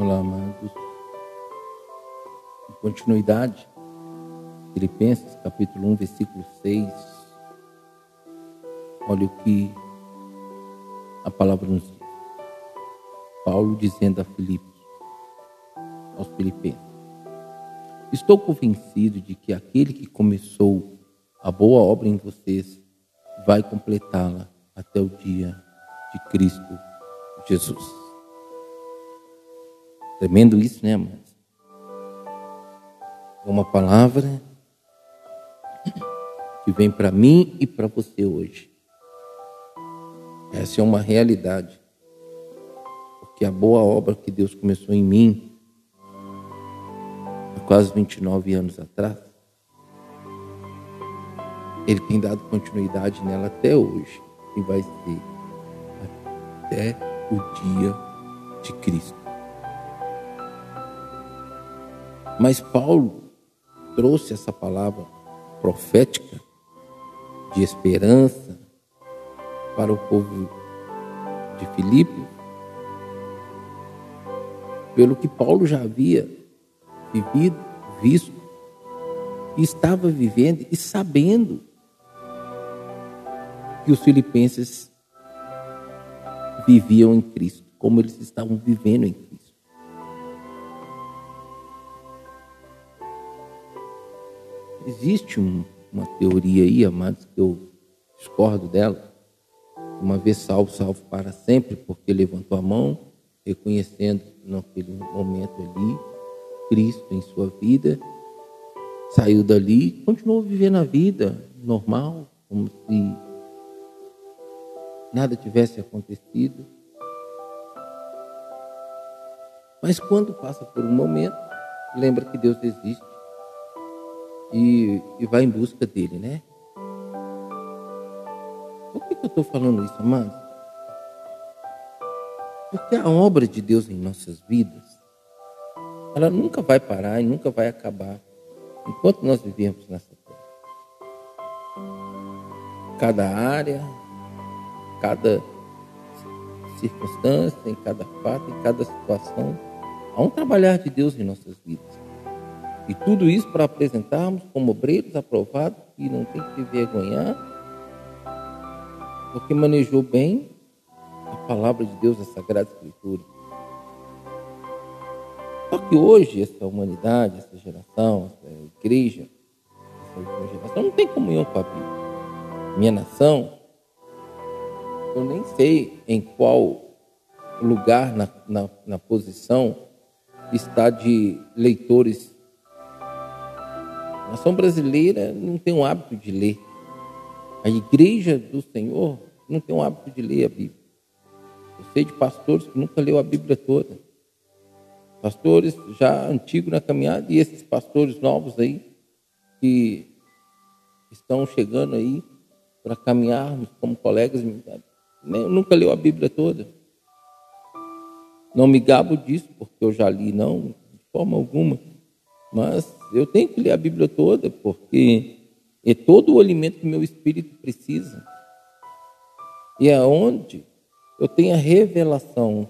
Olá, amados. Em continuidade, Filipenses capítulo 1, versículo 6. Olha o que a palavra nos diz. Paulo dizendo a Filipos, aos Filipenses: Estou convencido de que aquele que começou a boa obra em vocês vai completá-la até o dia de Cristo Jesus. Tremendo isso, né, amados? É uma palavra que vem para mim e para você hoje. Essa é uma realidade. Porque a boa obra que Deus começou em mim, há quase 29 anos atrás, Ele tem dado continuidade nela até hoje. E vai ser até o dia de Cristo. Mas Paulo trouxe essa palavra profética de esperança para o povo de Filipe, pelo que Paulo já havia vivido, visto, estava vivendo e sabendo que os filipenses viviam em Cristo, como eles estavam vivendo em Cristo. Existe um, uma teoria aí, amados, que eu discordo dela. Uma vez salvo, salvo para sempre, porque levantou a mão, reconhecendo naquele momento ali Cristo em sua vida, saiu dali, continuou vivendo a vida normal, como se nada tivesse acontecido. Mas quando passa por um momento, lembra que Deus existe e, e vai em busca dele, né? Por que, que eu estou falando isso, amados? Porque a obra de Deus em nossas vidas, ela nunca vai parar e nunca vai acabar enquanto nós vivemos nessa terra. Cada área, cada circunstância, em cada fato, em cada situação, há um trabalhar de Deus em nossas vidas. E tudo isso para apresentarmos como obreiros aprovados e não tem que se vergonhar, porque manejou bem a palavra de Deus, a Sagrada Escritura. Só que hoje, essa humanidade, essa geração, essa igreja, essa última geração, não tem comunhão com a Bíblia. Minha nação, eu nem sei em qual lugar na, na, na posição está de leitores a nação brasileira não tem o hábito de ler. A igreja do Senhor não tem o hábito de ler a Bíblia. Eu sei de pastores que nunca leu a Bíblia toda. Pastores já antigos na caminhada e esses pastores novos aí que estão chegando aí para caminharmos como colegas, nunca leu a Bíblia toda. Não me gabo disso, porque eu já li, não, de forma alguma. Mas eu tenho que ler a Bíblia toda, porque é todo o alimento que meu espírito precisa. E é onde eu tenho a revelação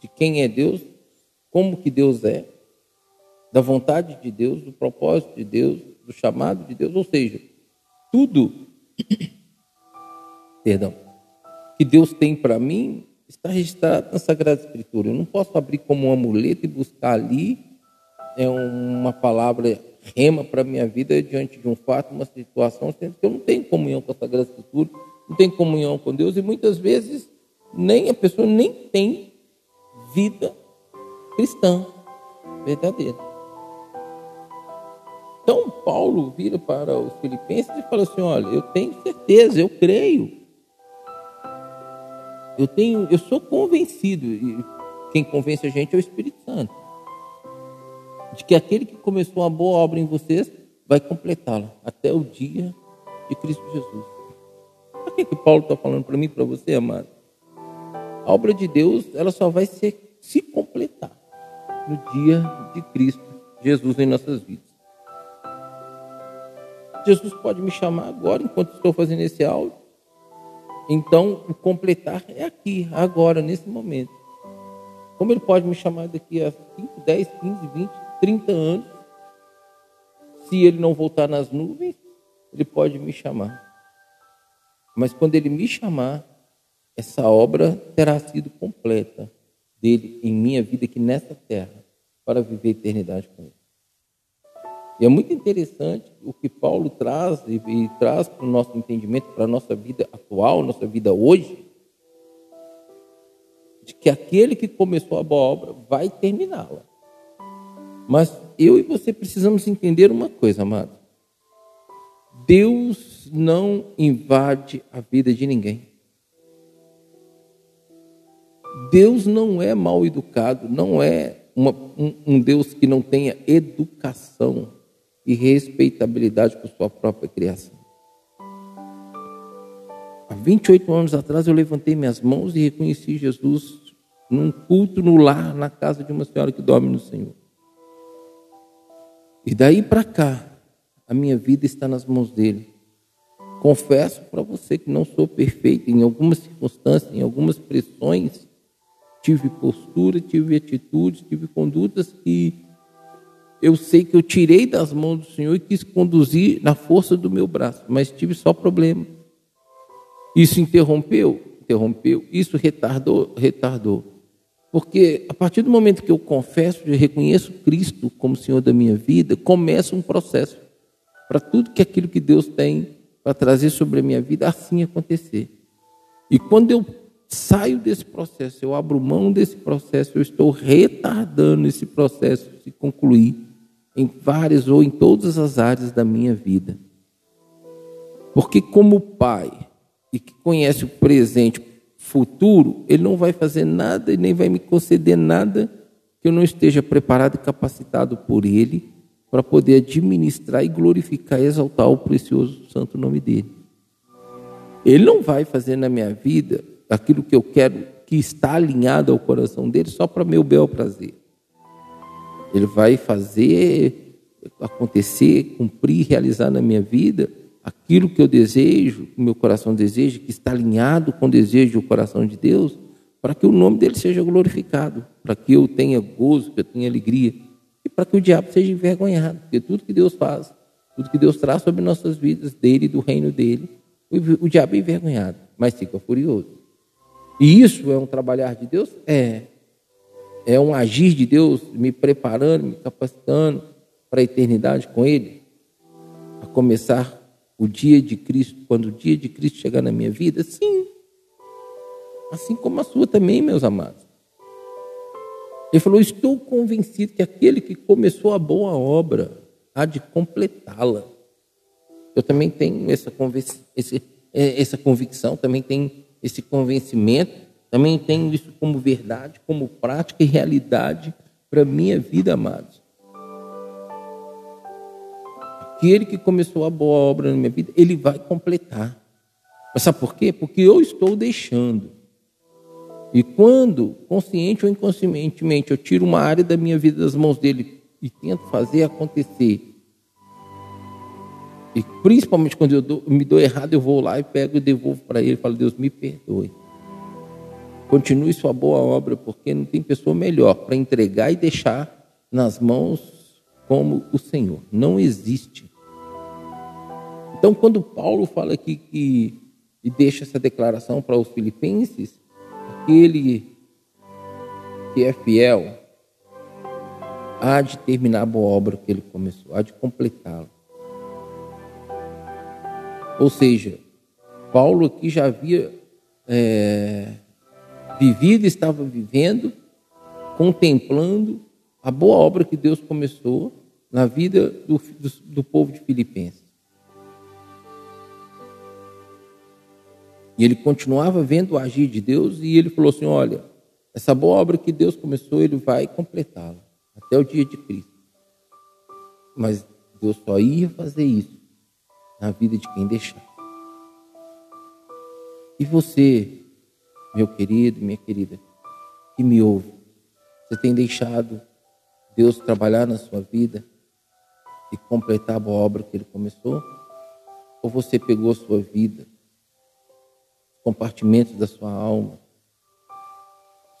de quem é Deus, como que Deus é, da vontade de Deus, do propósito de Deus, do chamado de Deus, ou seja, tudo, perdão, que Deus tem para mim está registrado na Sagrada Escritura. Eu não posso abrir como um amuleto e buscar ali é uma palavra rema para a minha vida diante de um fato, uma situação, sendo que eu não tenho comunhão com a Sagrada Escritura, não tenho comunhão com Deus, e muitas vezes nem a pessoa nem tem vida cristã verdadeira. Então Paulo vira para os filipenses e fala assim: olha, eu tenho certeza, eu creio. Eu tenho, eu sou convencido, e quem convence a gente é o Espírito Santo de que aquele que começou uma boa obra em vocês vai completá-la até o dia de Cristo Jesus. Por que, que Paulo está falando para mim para você, amado? A obra de Deus ela só vai ser, se completar no dia de Cristo Jesus em nossas vidas. Jesus pode me chamar agora, enquanto estou fazendo esse áudio. Então, o completar é aqui, agora, nesse momento. Como ele pode me chamar daqui a 5, 10, 15, 20, 30 anos? Se ele não voltar nas nuvens, ele pode me chamar. Mas quando ele me chamar, essa obra terá sido completa dele em minha vida aqui nessa terra para viver a eternidade com ele. E é muito interessante o que Paulo traz e, e traz para o nosso entendimento, para a nossa vida atual, nossa vida hoje, de que aquele que começou a boa obra vai terminá-la. Mas eu e você precisamos entender uma coisa, amado. Deus não invade a vida de ninguém. Deus não é mal educado, não é uma, um, um Deus que não tenha educação e respeitabilidade com sua própria criação. Há 28 anos atrás eu levantei minhas mãos e reconheci Jesus num culto no lar, na casa de uma senhora que dorme no Senhor. E daí para cá, a minha vida está nas mãos dele. Confesso para você que não sou perfeito em algumas circunstâncias, em algumas pressões. Tive postura, tive atitudes, tive condutas que eu sei que eu tirei das mãos do Senhor e quis conduzir na força do meu braço, mas tive só problema. Isso interrompeu? Interrompeu. Isso retardou? Retardou. Porque a partir do momento que eu confesso e reconheço Cristo como Senhor da minha vida, começa um processo para tudo que aquilo que Deus tem para trazer sobre a minha vida assim acontecer. E quando eu saio desse processo, eu abro mão desse processo, eu estou retardando esse processo se concluir em várias ou em todas as áreas da minha vida. Porque, como pai, e que conhece o presente, futuro, ele não vai fazer nada e nem vai me conceder nada que eu não esteja preparado e capacitado por ele para poder administrar e glorificar e exaltar o precioso santo nome dele. Ele não vai fazer na minha vida aquilo que eu quero, que está alinhado ao coração dele, só para meu bel prazer. Ele vai fazer acontecer, cumprir, realizar na minha vida aquilo que eu desejo, que o meu coração deseja, que está alinhado com o desejo do coração de Deus, para que o nome dele seja glorificado, para que eu tenha gozo, que eu tenha alegria, e para que o diabo seja envergonhado, porque tudo que Deus faz, tudo que Deus traz sobre nossas vidas, dele e do reino dele, o, diabo é envergonhado, mas fica furioso. E isso é um trabalhar de Deus? É é um agir de Deus me preparando, me capacitando para a eternidade com Ele, a começar o dia de Cristo, quando o dia de Cristo chegar na minha vida? Sim. Assim como a sua também, meus amados. Ele falou: Estou convencido que aquele que começou a boa obra há de completá-la. Eu também tenho essa, é, essa convicção, também tenho esse convencimento também tenho isso como verdade, como prática e realidade para a minha vida, amados. Aquele que começou a boa obra na minha vida, ele vai completar. Mas sabe por quê? Porque eu estou deixando. E quando, consciente ou inconscientemente, eu tiro uma área da minha vida das mãos dele e tento fazer acontecer, e principalmente quando eu dou, me dou errado, eu vou lá e pego e devolvo para ele e falo, Deus, me perdoe. Continue sua boa obra, porque não tem pessoa melhor para entregar e deixar nas mãos como o Senhor. Não existe. Então, quando Paulo fala aqui que e deixa essa declaração para os filipenses, aquele que é fiel há de terminar a boa obra que ele começou, há de completá-la. Ou seja, Paulo aqui já havia é, vivido, estava vivendo, contemplando a boa obra que Deus começou na vida do, do, do povo de Filipenses. E ele continuava vendo o agir de Deus e ele falou assim: Olha, essa boa obra que Deus começou, ele vai completá-la até o dia de Cristo. Mas Deus só ia fazer isso na vida de quem deixar. E você, meu querido, minha querida, que me ouve. Você tem deixado Deus trabalhar na sua vida e completar a boa obra que Ele começou? Ou você pegou a sua vida, compartimentos da sua alma,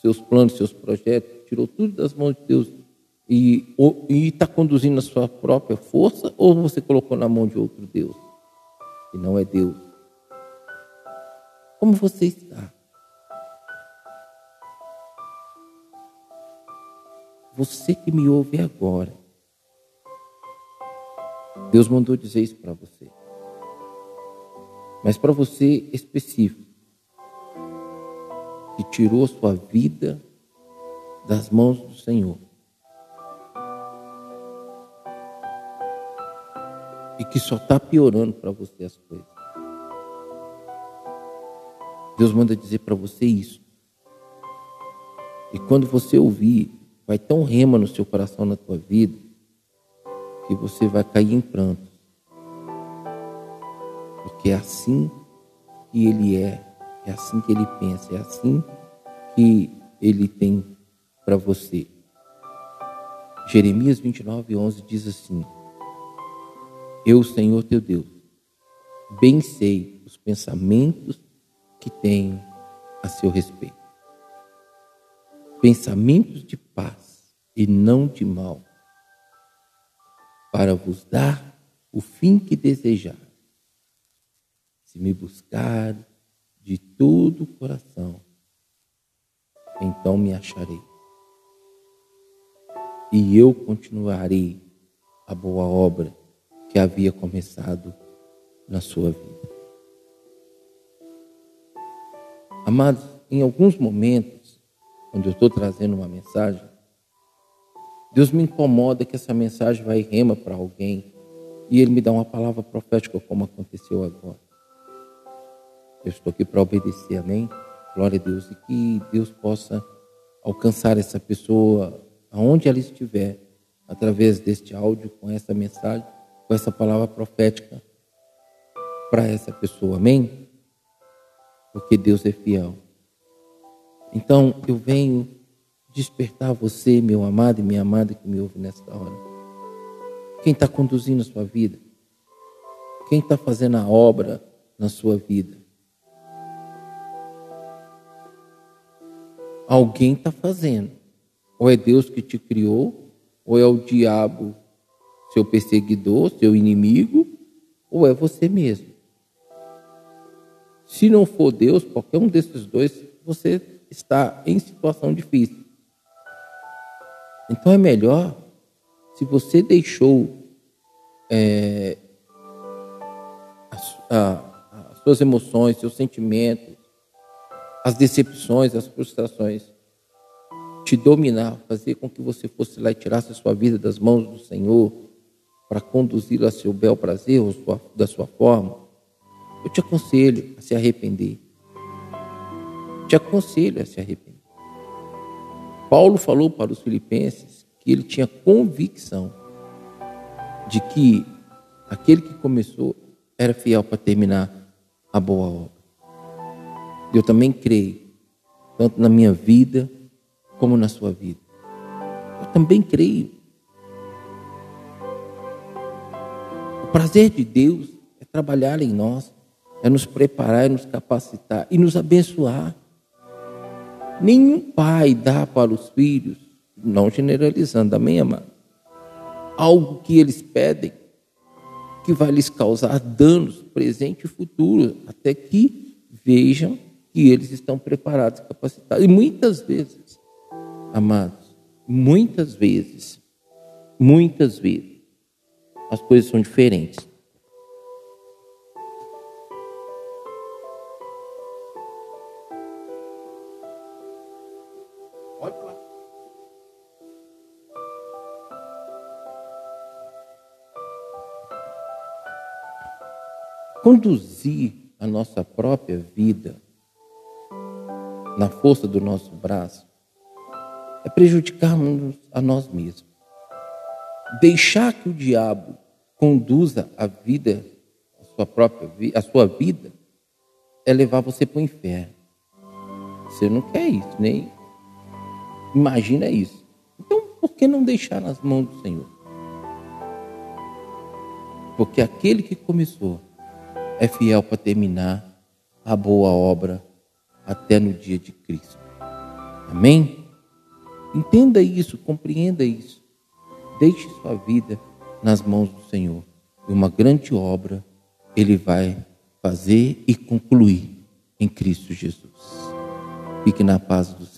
seus planos, seus projetos, tirou tudo das mãos de Deus e está conduzindo a sua própria força ou você colocou na mão de outro Deus, que não é Deus? Como você está? Você que me ouve agora, Deus mandou dizer isso para você. Mas para você específico, que tirou sua vida das mãos do Senhor. E que só está piorando para você as coisas. Deus manda dizer para você isso. E quando você ouvir, vai tão rema no seu coração, na tua vida, que você vai cair em prantos. Porque é assim que ele é, é assim que ele pensa, é assim que ele tem para você. Jeremias 29, 11 diz assim: Eu, Senhor teu Deus, bem sei os pensamentos que tenho a seu respeito. Pensamentos de paz e não de mal, para vos dar o fim que desejar. Se me buscar de todo o coração, então me acharei. E eu continuarei a boa obra que havia começado na sua vida. Amados, em alguns momentos, onde eu estou trazendo uma mensagem, Deus me incomoda que essa mensagem vai rema para alguém e Ele me dá uma palavra profética, como aconteceu agora. Eu estou aqui para obedecer, amém? Glória a Deus. E que Deus possa alcançar essa pessoa aonde ela estiver, através deste áudio, com essa mensagem, com essa palavra profética para essa pessoa, amém? Porque Deus é fiel. Então eu venho despertar você, meu amado e minha amada que me ouve nesta hora. Quem está conduzindo a sua vida? Quem está fazendo a obra na sua vida? Alguém está fazendo. Ou é Deus que te criou, ou é o diabo, seu perseguidor, seu inimigo, ou é você mesmo. Se não for Deus, qualquer um desses dois, você está em situação difícil. Então é melhor, se você deixou é, as, a, as suas emoções, seus sentimentos, as decepções, as frustrações te dominar, fazer com que você fosse lá e tirasse a sua vida das mãos do Senhor para conduzi-lo a seu bel prazer ou sua, da sua forma, eu te aconselho a se arrepender. Te aconselho a se arrepender. Paulo falou para os filipenses que ele tinha convicção de que aquele que começou era fiel para terminar a boa obra. Eu também creio, tanto na minha vida como na sua vida. Eu também creio. O prazer de Deus é trabalhar em nós, é nos preparar, é nos capacitar e nos abençoar. Nenhum pai dá para os filhos, não generalizando, amém, amado? Algo que eles pedem que vai lhes causar danos presente e futuro, até que vejam que eles estão preparados, capacitados. E muitas vezes, amados, muitas vezes, muitas vezes, as coisas são diferentes. Conduzir a nossa própria vida na força do nosso braço, é prejudicarmos a nós mesmos. Deixar que o diabo conduza a vida, a sua própria vida, a sua vida, é levar você para o inferno. Você não quer isso, nem imagina isso. Então, por que não deixar nas mãos do Senhor? Porque aquele que começou é fiel para terminar a boa obra até no dia de Cristo. Amém? Entenda isso, compreenda isso. Deixe sua vida nas mãos do Senhor. E uma grande obra Ele vai fazer e concluir em Cristo Jesus. Fique na paz do Senhor.